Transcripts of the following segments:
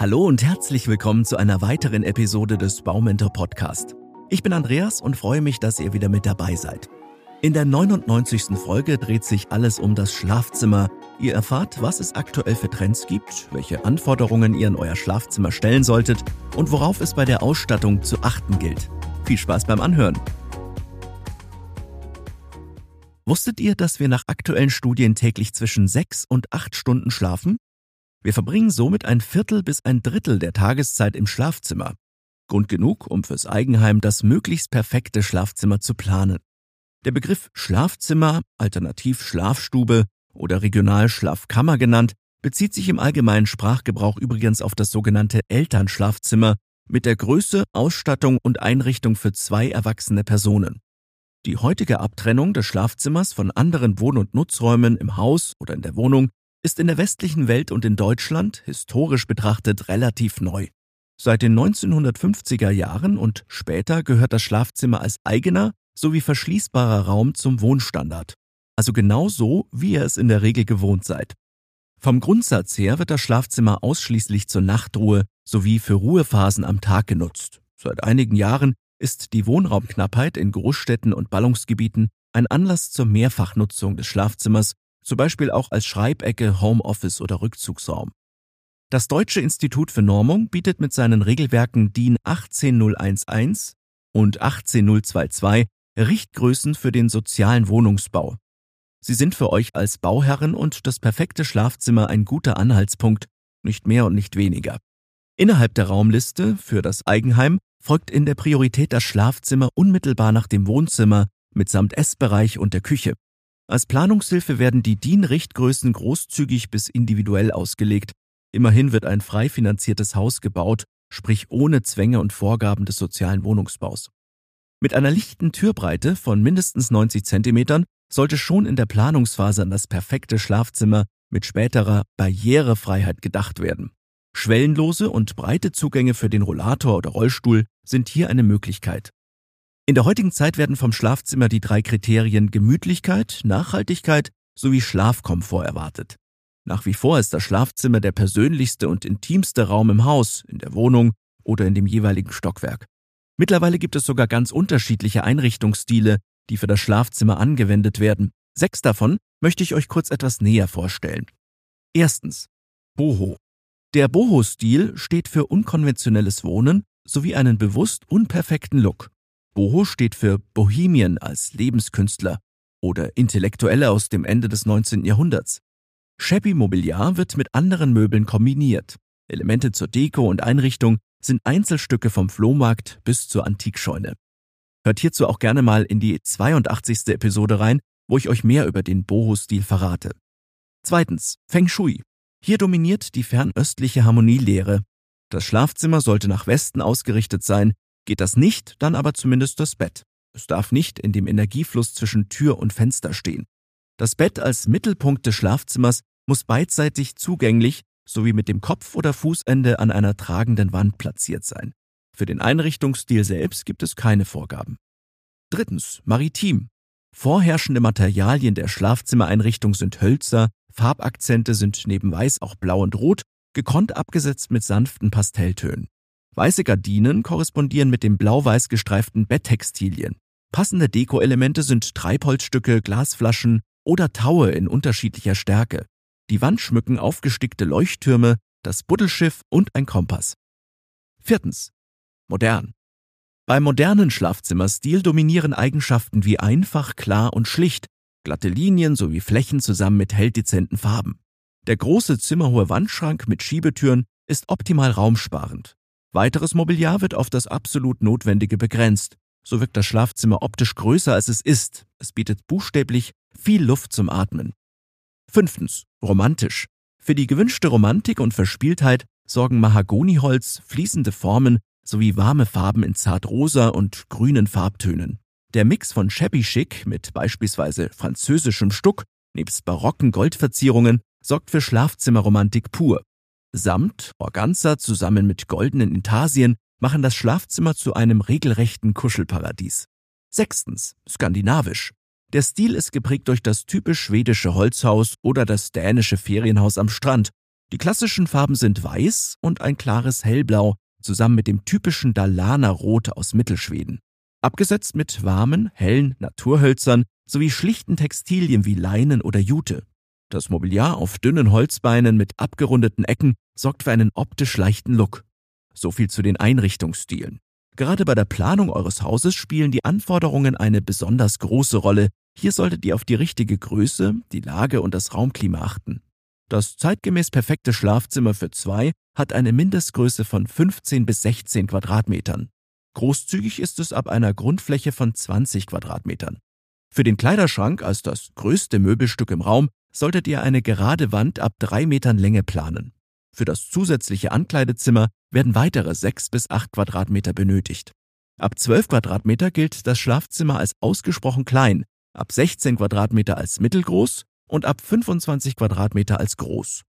Hallo und herzlich willkommen zu einer weiteren Episode des Baumentor Podcast. Ich bin Andreas und freue mich, dass ihr wieder mit dabei seid. In der 99. Folge dreht sich alles um das Schlafzimmer. Ihr erfahrt, was es aktuell für Trends gibt, welche Anforderungen ihr in euer Schlafzimmer stellen solltet und worauf es bei der Ausstattung zu achten gilt. Viel Spaß beim Anhören. Wusstet ihr, dass wir nach aktuellen Studien täglich zwischen sechs und acht Stunden schlafen? Wir verbringen somit ein Viertel bis ein Drittel der Tageszeit im Schlafzimmer. Grund genug, um fürs Eigenheim das möglichst perfekte Schlafzimmer zu planen. Der Begriff Schlafzimmer, alternativ Schlafstube oder regional Schlafkammer genannt, bezieht sich im allgemeinen Sprachgebrauch übrigens auf das sogenannte Elternschlafzimmer mit der Größe, Ausstattung und Einrichtung für zwei erwachsene Personen. Die heutige Abtrennung des Schlafzimmers von anderen Wohn- und Nutzräumen im Haus oder in der Wohnung ist in der westlichen Welt und in Deutschland historisch betrachtet relativ neu. Seit den 1950er Jahren und später gehört das Schlafzimmer als eigener sowie verschließbarer Raum zum Wohnstandard. Also genau so, wie ihr es in der Regel gewohnt seid. Vom Grundsatz her wird das Schlafzimmer ausschließlich zur Nachtruhe sowie für Ruhephasen am Tag genutzt. Seit einigen Jahren ist die Wohnraumknappheit in Großstädten und Ballungsgebieten ein Anlass zur Mehrfachnutzung des Schlafzimmers zum Beispiel auch als Schreibecke, Homeoffice oder Rückzugsraum. Das Deutsche Institut für Normung bietet mit seinen Regelwerken DIN 18011 und 18022 Richtgrößen für den sozialen Wohnungsbau. Sie sind für euch als Bauherren und das perfekte Schlafzimmer ein guter Anhaltspunkt, nicht mehr und nicht weniger. Innerhalb der Raumliste für das Eigenheim folgt in der Priorität das Schlafzimmer unmittelbar nach dem Wohnzimmer mitsamt Essbereich und der Küche. Als Planungshilfe werden die DIN-Richtgrößen großzügig bis individuell ausgelegt. Immerhin wird ein frei finanziertes Haus gebaut, sprich ohne Zwänge und Vorgaben des sozialen Wohnungsbaus. Mit einer lichten Türbreite von mindestens 90 Zentimetern sollte schon in der Planungsphase an das perfekte Schlafzimmer mit späterer Barrierefreiheit gedacht werden. Schwellenlose und breite Zugänge für den Rollator oder Rollstuhl sind hier eine Möglichkeit. In der heutigen Zeit werden vom Schlafzimmer die drei Kriterien Gemütlichkeit, Nachhaltigkeit sowie Schlafkomfort erwartet. Nach wie vor ist das Schlafzimmer der persönlichste und intimste Raum im Haus, in der Wohnung oder in dem jeweiligen Stockwerk. Mittlerweile gibt es sogar ganz unterschiedliche Einrichtungsstile, die für das Schlafzimmer angewendet werden. Sechs davon möchte ich euch kurz etwas näher vorstellen. Erstens. Boho. Der Boho-Stil steht für unkonventionelles Wohnen sowie einen bewusst unperfekten Look. Boho steht für Bohemian als Lebenskünstler oder Intellektuelle aus dem Ende des 19. Jahrhunderts. Shabby Mobiliar wird mit anderen Möbeln kombiniert. Elemente zur Deko und Einrichtung sind Einzelstücke vom Flohmarkt bis zur Antikscheune. Hört hierzu auch gerne mal in die 82. Episode rein, wo ich euch mehr über den Boho-Stil verrate. Zweitens, Feng Shui. Hier dominiert die fernöstliche Harmonielehre. Das Schlafzimmer sollte nach Westen ausgerichtet sein, Geht das nicht, dann aber zumindest das Bett. Es darf nicht in dem Energiefluss zwischen Tür und Fenster stehen. Das Bett als Mittelpunkt des Schlafzimmers muss beidseitig zugänglich sowie mit dem Kopf- oder Fußende an einer tragenden Wand platziert sein. Für den Einrichtungsstil selbst gibt es keine Vorgaben. Drittens, maritim. Vorherrschende Materialien der Schlafzimmereinrichtung sind Hölzer, Farbakzente sind neben Weiß auch Blau und Rot, gekonnt abgesetzt mit sanften Pastelltönen. Weiße Gardinen korrespondieren mit den blau-weiß gestreiften Betttextilien. Passende Dekoelemente sind Treibholzstücke, Glasflaschen oder Taue in unterschiedlicher Stärke. Die Wand schmücken aufgestickte Leuchttürme, das Buddelschiff und ein Kompass. Viertens. Modern. Beim modernen Schlafzimmerstil dominieren Eigenschaften wie einfach, klar und schlicht, glatte Linien sowie Flächen zusammen mit helldezenten Farben. Der große zimmerhohe Wandschrank mit Schiebetüren ist optimal raumsparend. Weiteres Mobiliar wird auf das absolut Notwendige begrenzt. So wirkt das Schlafzimmer optisch größer als es ist. Es bietet buchstäblich viel Luft zum Atmen. Fünftens. Romantisch. Für die gewünschte Romantik und Verspieltheit sorgen Mahagoniholz, fließende Formen sowie warme Farben in zartrosa und grünen Farbtönen. Der Mix von Shabby Chic mit beispielsweise französischem Stuck nebst barocken Goldverzierungen sorgt für Schlafzimmerromantik pur. Samt, Organza zusammen mit goldenen Intarsien machen das Schlafzimmer zu einem regelrechten Kuschelparadies. Sechstens, skandinavisch. Der Stil ist geprägt durch das typisch schwedische Holzhaus oder das dänische Ferienhaus am Strand. Die klassischen Farben sind weiß und ein klares Hellblau, zusammen mit dem typischen Dalarna-Rot aus Mittelschweden. Abgesetzt mit warmen, hellen Naturhölzern sowie schlichten Textilien wie Leinen oder Jute. Das Mobiliar auf dünnen Holzbeinen mit abgerundeten Ecken sorgt für einen optisch leichten Look. So viel zu den Einrichtungsstilen. Gerade bei der Planung eures Hauses spielen die Anforderungen eine besonders große Rolle. Hier solltet ihr auf die richtige Größe, die Lage und das Raumklima achten. Das zeitgemäß perfekte Schlafzimmer für zwei hat eine Mindestgröße von 15 bis 16 Quadratmetern. Großzügig ist es ab einer Grundfläche von 20 Quadratmetern. Für den Kleiderschrank als das größte Möbelstück im Raum solltet ihr eine gerade Wand ab drei Metern Länge planen. Für das zusätzliche Ankleidezimmer werden weitere sechs bis acht Quadratmeter benötigt. Ab 12 Quadratmeter gilt das Schlafzimmer als ausgesprochen klein, ab 16 Quadratmeter als mittelgroß und ab 25 Quadratmeter als groß.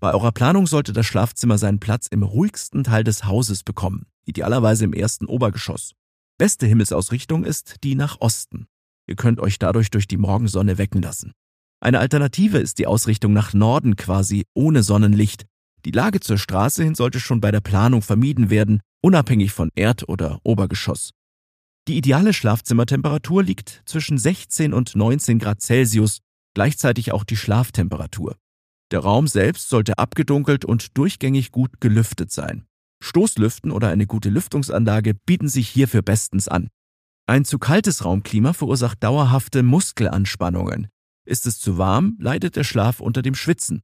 Bei eurer Planung sollte das Schlafzimmer seinen Platz im ruhigsten Teil des Hauses bekommen, idealerweise im ersten Obergeschoss. Beste Himmelsausrichtung ist die nach Osten. Ihr könnt euch dadurch durch die Morgensonne wecken lassen. Eine Alternative ist die Ausrichtung nach Norden quasi ohne Sonnenlicht. Die Lage zur Straße hin sollte schon bei der Planung vermieden werden, unabhängig von Erd- oder Obergeschoss. Die ideale Schlafzimmertemperatur liegt zwischen 16 und 19 Grad Celsius gleichzeitig auch die Schlaftemperatur. Der Raum selbst sollte abgedunkelt und durchgängig gut gelüftet sein. Stoßlüften oder eine gute Lüftungsanlage bieten sich hierfür bestens an. Ein zu kaltes Raumklima verursacht dauerhafte Muskelanspannungen. Ist es zu warm, leidet der Schlaf unter dem Schwitzen.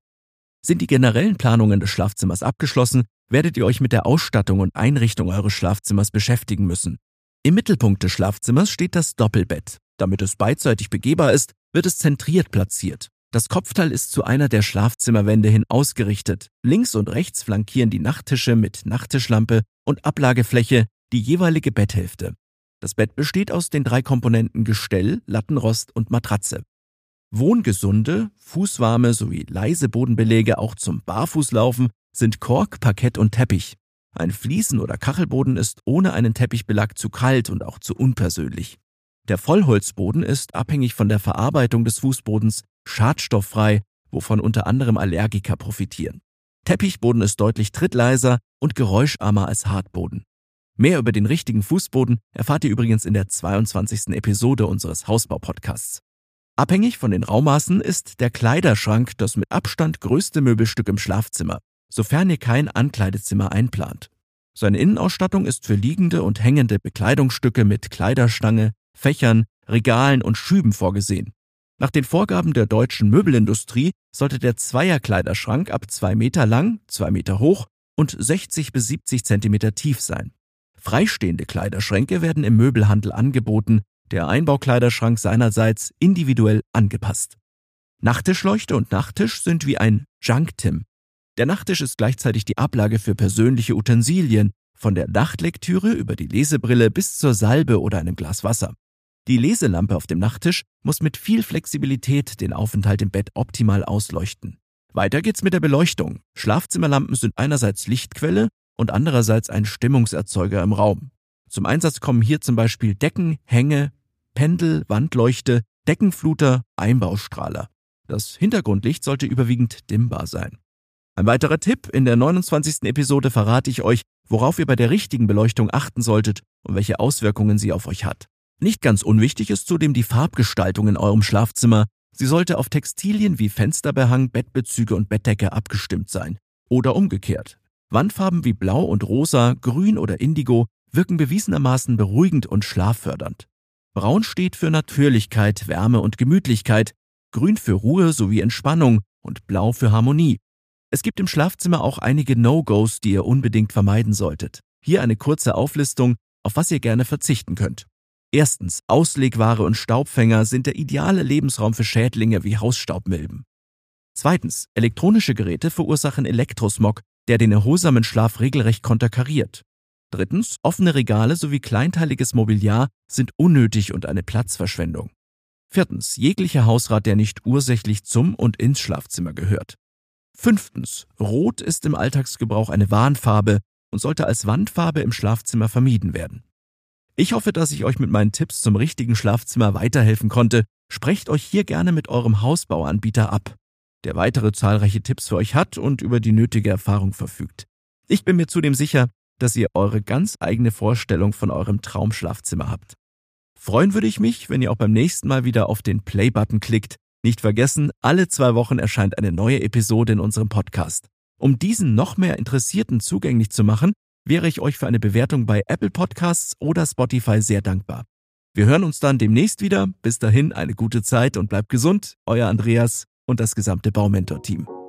Sind die generellen Planungen des Schlafzimmers abgeschlossen, werdet ihr euch mit der Ausstattung und Einrichtung eures Schlafzimmers beschäftigen müssen. Im Mittelpunkt des Schlafzimmers steht das Doppelbett. Damit es beidseitig begehbar ist, wird es zentriert platziert. Das Kopfteil ist zu einer der Schlafzimmerwände hin ausgerichtet. Links und rechts flankieren die Nachttische mit Nachttischlampe und Ablagefläche die jeweilige Betthälfte. Das Bett besteht aus den drei Komponenten Gestell, Lattenrost und Matratze. Wohngesunde, fußwarme sowie leise Bodenbelege auch zum Barfußlaufen sind Kork, Parkett und Teppich. Ein Fliesen- oder Kachelboden ist ohne einen Teppichbelag zu kalt und auch zu unpersönlich. Der Vollholzboden ist abhängig von der Verarbeitung des Fußbodens schadstofffrei, wovon unter anderem Allergiker profitieren. Teppichboden ist deutlich trittleiser und geräuscharmer als Hartboden. Mehr über den richtigen Fußboden erfahrt ihr übrigens in der 22. Episode unseres Hausbau-Podcasts. Abhängig von den Raummaßen ist der Kleiderschrank das mit Abstand größte Möbelstück im Schlafzimmer, sofern ihr kein Ankleidezimmer einplant. Seine Innenausstattung ist für liegende und hängende Bekleidungsstücke mit Kleiderstange, Fächern, Regalen und Schüben vorgesehen. Nach den Vorgaben der deutschen Möbelindustrie sollte der Zweierkleiderschrank ab zwei Meter lang, zwei Meter hoch und 60 bis 70 Zentimeter tief sein. Freistehende Kleiderschränke werden im Möbelhandel angeboten, der Einbaukleiderschrank seinerseits individuell angepasst. Nachttischleuchte und Nachttisch sind wie ein Junktim. Der Nachttisch ist gleichzeitig die Ablage für persönliche Utensilien, von der Nachtlektüre über die Lesebrille bis zur Salbe oder einem Glas Wasser. Die Leselampe auf dem Nachttisch muss mit viel Flexibilität den Aufenthalt im Bett optimal ausleuchten. Weiter geht's mit der Beleuchtung. Schlafzimmerlampen sind einerseits Lichtquelle und andererseits ein Stimmungserzeuger im Raum. Zum Einsatz kommen hier zum Beispiel Decken, Hänge, Pendel, Wandleuchte, Deckenfluter, Einbaustrahler. Das Hintergrundlicht sollte überwiegend dimmbar sein. Ein weiterer Tipp, in der 29. Episode verrate ich euch, worauf ihr bei der richtigen Beleuchtung achten solltet und welche Auswirkungen sie auf euch hat. Nicht ganz unwichtig ist zudem die Farbgestaltung in eurem Schlafzimmer. Sie sollte auf Textilien wie Fensterbehang, Bettbezüge und Bettdecke abgestimmt sein. Oder umgekehrt. Wandfarben wie Blau und Rosa, Grün oder Indigo wirken bewiesenermaßen beruhigend und schlaffördernd. Braun steht für Natürlichkeit, Wärme und Gemütlichkeit, Grün für Ruhe sowie Entspannung und Blau für Harmonie. Es gibt im Schlafzimmer auch einige No-Gos, die ihr unbedingt vermeiden solltet. Hier eine kurze Auflistung, auf was ihr gerne verzichten könnt. Erstens, Auslegware und Staubfänger sind der ideale Lebensraum für Schädlinge wie Hausstaubmilben. Zweitens, elektronische Geräte verursachen Elektrosmog, der den erholsamen Schlaf regelrecht konterkariert. Drittens, offene Regale sowie kleinteiliges Mobiliar sind unnötig und eine Platzverschwendung. Viertens, jeglicher Hausrat, der nicht ursächlich zum und ins Schlafzimmer gehört. Fünftens, Rot ist im Alltagsgebrauch eine Warnfarbe und sollte als Wandfarbe im Schlafzimmer vermieden werden. Ich hoffe, dass ich euch mit meinen Tipps zum richtigen Schlafzimmer weiterhelfen konnte. Sprecht euch hier gerne mit eurem Hausbauanbieter ab. der weitere zahlreiche Tipps für euch hat und über die nötige Erfahrung verfügt. Ich bin mir zudem sicher, dass ihr eure ganz eigene Vorstellung von eurem Traumschlafzimmer habt. Freuen würde ich mich, wenn ihr auch beim nächsten Mal wieder auf den Play-Button klickt. Nicht vergessen, alle zwei Wochen erscheint eine neue Episode in unserem Podcast. Um diesen noch mehr Interessierten zugänglich zu machen, wäre ich euch für eine Bewertung bei Apple Podcasts oder Spotify sehr dankbar. Wir hören uns dann demnächst wieder. Bis dahin eine gute Zeit und bleibt gesund. Euer Andreas und das gesamte Baumentor-Team.